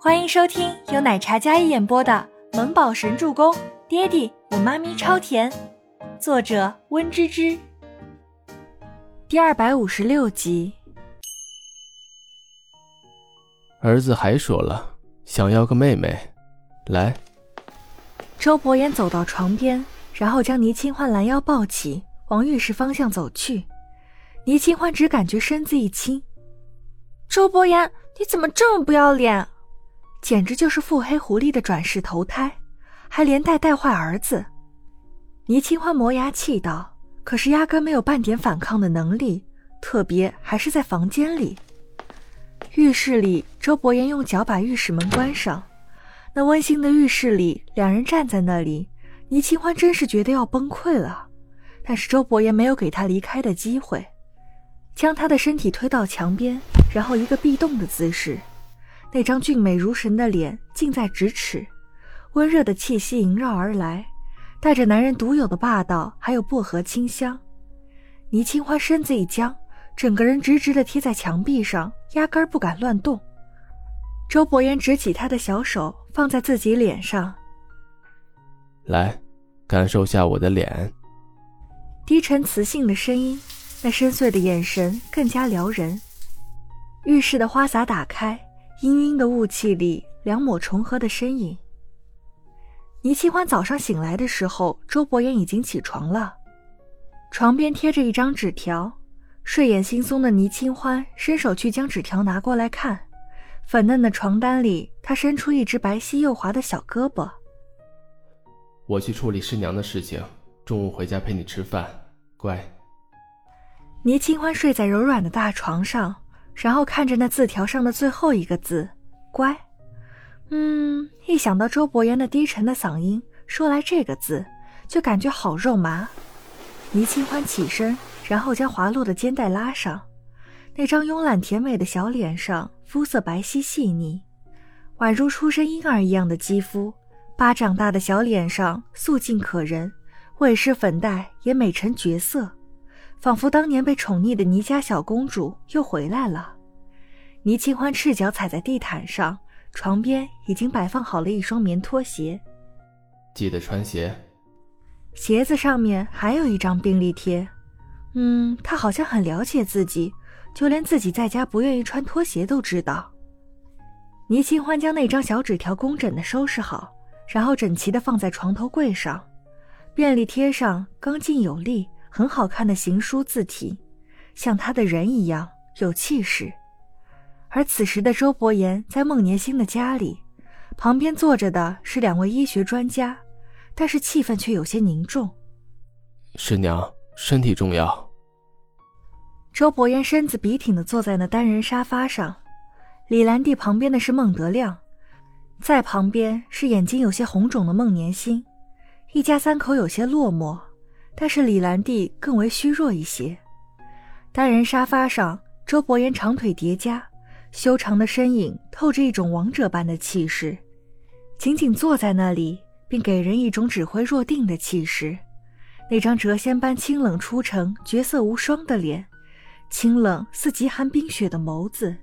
欢迎收听由奶茶嘉一演播的《萌宝神助攻》，爹地我妈咪超甜，作者温芝芝。第二百五十六集。儿子还说了想要个妹妹，来。周伯言走到床边，然后将倪清欢拦腰抱起，往浴室方向走去。倪清欢只感觉身子一轻。周伯言，你怎么这么不要脸？简直就是腹黑狐狸的转世投胎，还连带带坏儿子。倪清欢磨牙气道，可是压根没有半点反抗的能力，特别还是在房间里。浴室里，周伯言用脚把浴室门关上。那温馨的浴室里，两人站在那里，倪清欢真是觉得要崩溃了。但是周伯言没有给他离开的机会，将他的身体推到墙边，然后一个壁咚的姿势。那张俊美如神的脸近在咫尺，温热的气息萦绕而来，带着男人独有的霸道，还有薄荷清香。倪清欢身子一僵，整个人直直的贴在墙壁上，压根儿不敢乱动。周伯言执起他的小手，放在自己脸上，来，感受下我的脸。低沉磁性的声音，那深邃的眼神更加撩人。浴室的花洒打开。氤氲的雾气里，两抹重合的身影。倪清欢早上醒来的时候，周伯言已经起床了，床边贴着一张纸条。睡眼惺忪的倪清欢伸手去将纸条拿过来看，粉嫩的床单里，他伸出一只白皙又滑的小胳膊。我去处理师娘的事情，中午回家陪你吃饭，乖。倪清欢睡在柔软的大床上。然后看着那字条上的最后一个字“乖”，嗯，一想到周伯言那低沉的嗓音说来这个字，就感觉好肉麻。倪清欢起身，然后将滑落的肩带拉上，那张慵懒甜美的小脸上，肤色白皙细腻，宛如出生婴儿一样的肌肤，巴掌大的小脸上素净可人，未施粉黛也美成绝色。仿佛当年被宠溺的倪家小公主又回来了。倪清欢赤脚踩在地毯上，床边已经摆放好了一双棉拖鞋。记得穿鞋。鞋子上面还有一张病历贴。嗯，他好像很了解自己，就连自己在家不愿意穿拖鞋都知道。倪清欢将那张小纸条工整的收拾好，然后整齐的放在床头柜上。便利贴上刚劲有力。很好看的行书字体，像他的人一样有气势。而此时的周伯言在孟年星的家里，旁边坐着的是两位医学专家，但是气氛却有些凝重。师娘身体重要。周伯言身子笔挺的坐在那单人沙发上，李兰娣旁边的是孟德亮，在旁边是眼睛有些红肿的孟年星，一家三口有些落寞。但是李兰娣更为虚弱一些。单人沙发上，周伯言长腿叠加，修长的身影透着一种王者般的气势，仅仅坐在那里，并给人一种指挥若定的气势。那张谪仙般清冷出尘、绝色无双的脸，清冷似极寒冰雪的眸子，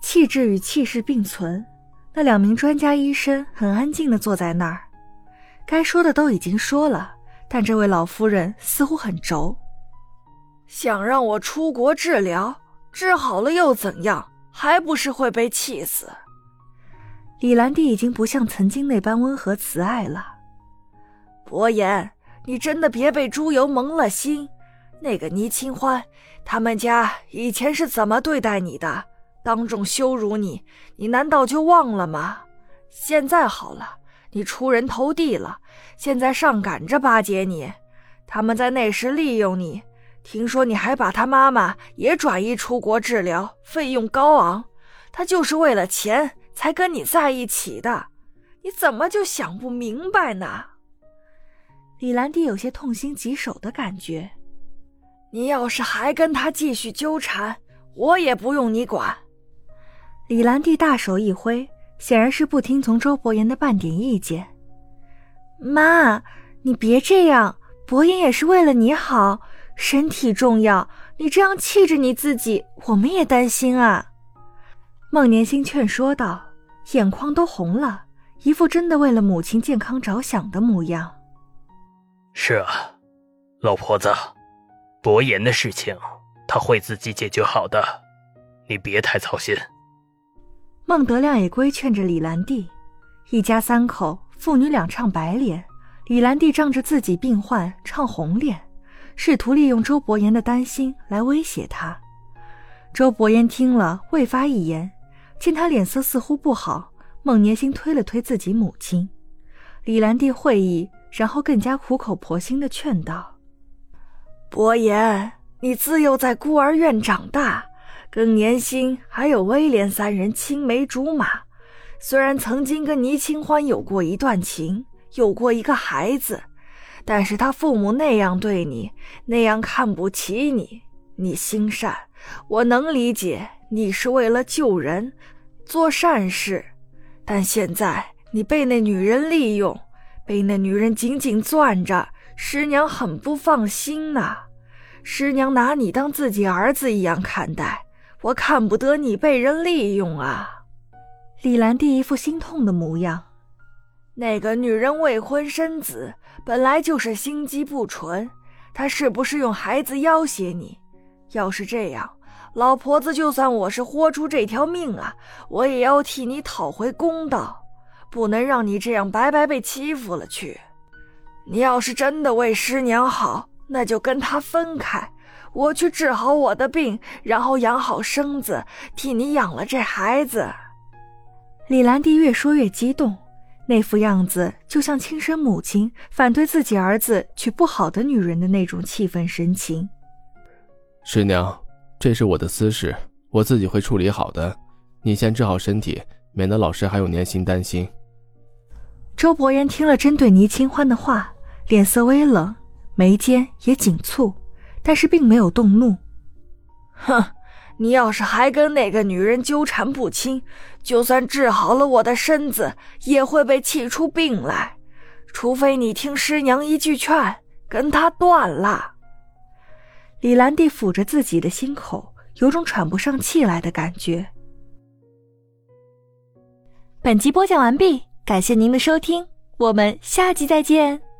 气质与气势并存。那两名专家医生很安静地坐在那儿，该说的都已经说了。但这位老夫人似乎很轴，想让我出国治疗，治好了又怎样？还不是会被气死。李兰娣已经不像曾经那般温和慈爱了。伯言，你真的别被猪油蒙了心。那个倪清欢，他们家以前是怎么对待你的？当众羞辱你，你难道就忘了吗？现在好了。你出人头地了，现在上赶着巴结你。他们在那时利用你，听说你还把他妈妈也转移出国治疗，费用高昂。他就是为了钱才跟你在一起的，你怎么就想不明白呢？李兰娣有些痛心疾首的感觉。你要是还跟他继续纠缠，我也不用你管。李兰娣大手一挥。显然是不听从周伯言的半点意见。妈，你别这样，伯言也是为了你好，身体重要。你这样气着你自己，我们也担心啊。孟年星劝说道，眼眶都红了，一副真的为了母亲健康着想的模样。是啊，老婆子，伯言的事情他会自己解决好的，你别太操心。孟德亮也规劝着李兰娣，一家三口，父女俩唱白脸，李兰娣仗着自己病患唱红脸，试图利用周伯言的担心来威胁他。周伯言听了，未发一言。见他脸色似乎不好，孟年星推了推自己母亲，李兰娣会意，然后更加苦口婆心的劝道：“伯言，你自幼在孤儿院长大，跟年星还有威廉三人青梅竹马，虽然曾经跟倪清欢有过一段情，有过一个孩子，但是他父母那样对你，那样看不起你，你心善，我能理解，你是为了救人。”做善事，但现在你被那女人利用，被那女人紧紧攥着，师娘很不放心呐。师娘拿你当自己儿子一样看待，我看不得你被人利用啊。李兰娣一副心痛的模样。那个女人未婚生子，本来就是心机不纯，她是不是用孩子要挟你？要是这样。老婆子，就算我是豁出这条命啊，我也要替你讨回公道，不能让你这样白白被欺负了去。你要是真的为师娘好，那就跟她分开，我去治好我的病，然后养好身子，替你养了这孩子。李兰娣越说越激动，那副样子就像亲生母亲反对自己儿子娶不好的女人的那种气愤神情。师娘。这是我的私事，我自己会处理好的。你先治好身体，免得老师还有年薪担心。周伯言听了针对倪清欢的话，脸色微冷，眉间也紧蹙，但是并没有动怒。哼，你要是还跟那个女人纠缠不清，就算治好了我的身子，也会被气出病来。除非你听师娘一句劝，跟她断了。李兰娣抚着自己的心口，有种喘不上气来的感觉。本集播讲完毕，感谢您的收听，我们下集再见。